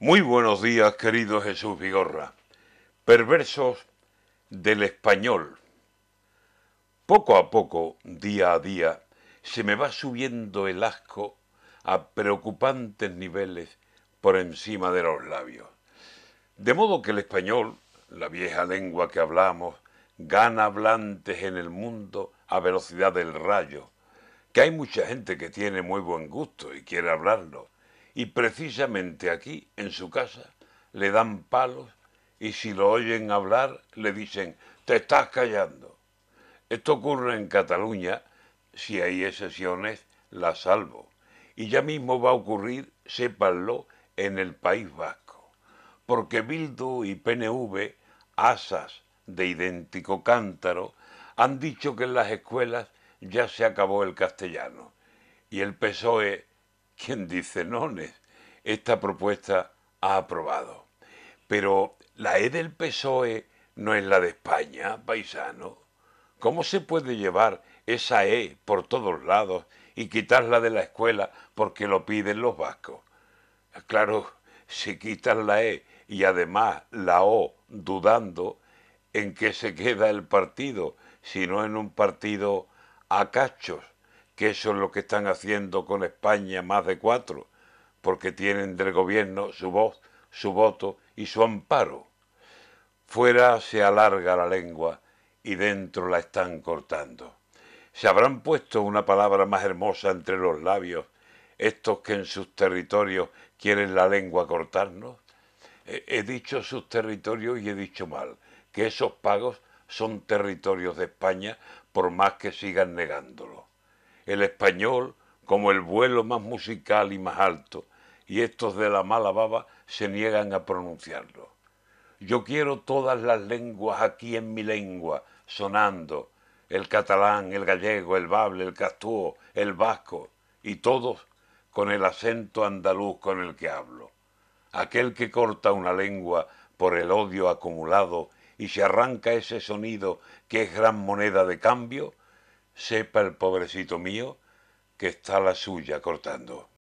Muy buenos días, querido Jesús Vigorra. Perversos del español. Poco a poco, día a día, se me va subiendo el asco a preocupantes niveles por encima de los labios. De modo que el español, la vieja lengua que hablamos, gana hablantes en el mundo a velocidad del rayo, que hay mucha gente que tiene muy buen gusto y quiere hablarlo, y precisamente aquí, en su casa, le dan palos y si lo oyen hablar le dicen, te estás callando. Esto ocurre en Cataluña, si hay excepciones, la salvo. Y ya mismo va a ocurrir, sépanlo, en el País Vasco. Porque Bildu y PNV, asas de idéntico cántaro, han dicho que en las escuelas ya se acabó el castellano. Y el PSOE quien dice nones, esta propuesta ha aprobado. Pero la E del PSOE no es la de España, paisano. ¿Cómo se puede llevar esa E por todos lados y quitarla de la escuela porque lo piden los vascos? Claro, si quitan la E y además la O dudando, ¿en qué se queda el partido? Si no en un partido a cachos que eso es lo que están haciendo con España más de cuatro, porque tienen del gobierno su voz, su voto y su amparo. Fuera se alarga la lengua y dentro la están cortando. ¿Se habrán puesto una palabra más hermosa entre los labios estos que en sus territorios quieren la lengua cortarnos? He dicho sus territorios y he dicho mal, que esos pagos son territorios de España por más que sigan negándolo el español como el vuelo más musical y más alto, y estos de la mala baba se niegan a pronunciarlo. Yo quiero todas las lenguas aquí en mi lengua, sonando, el catalán, el gallego, el bable, el castúo, el vasco, y todos con el acento andaluz con el que hablo. Aquel que corta una lengua por el odio acumulado y se arranca ese sonido que es gran moneda de cambio, sepa el pobrecito mío que está la suya cortando.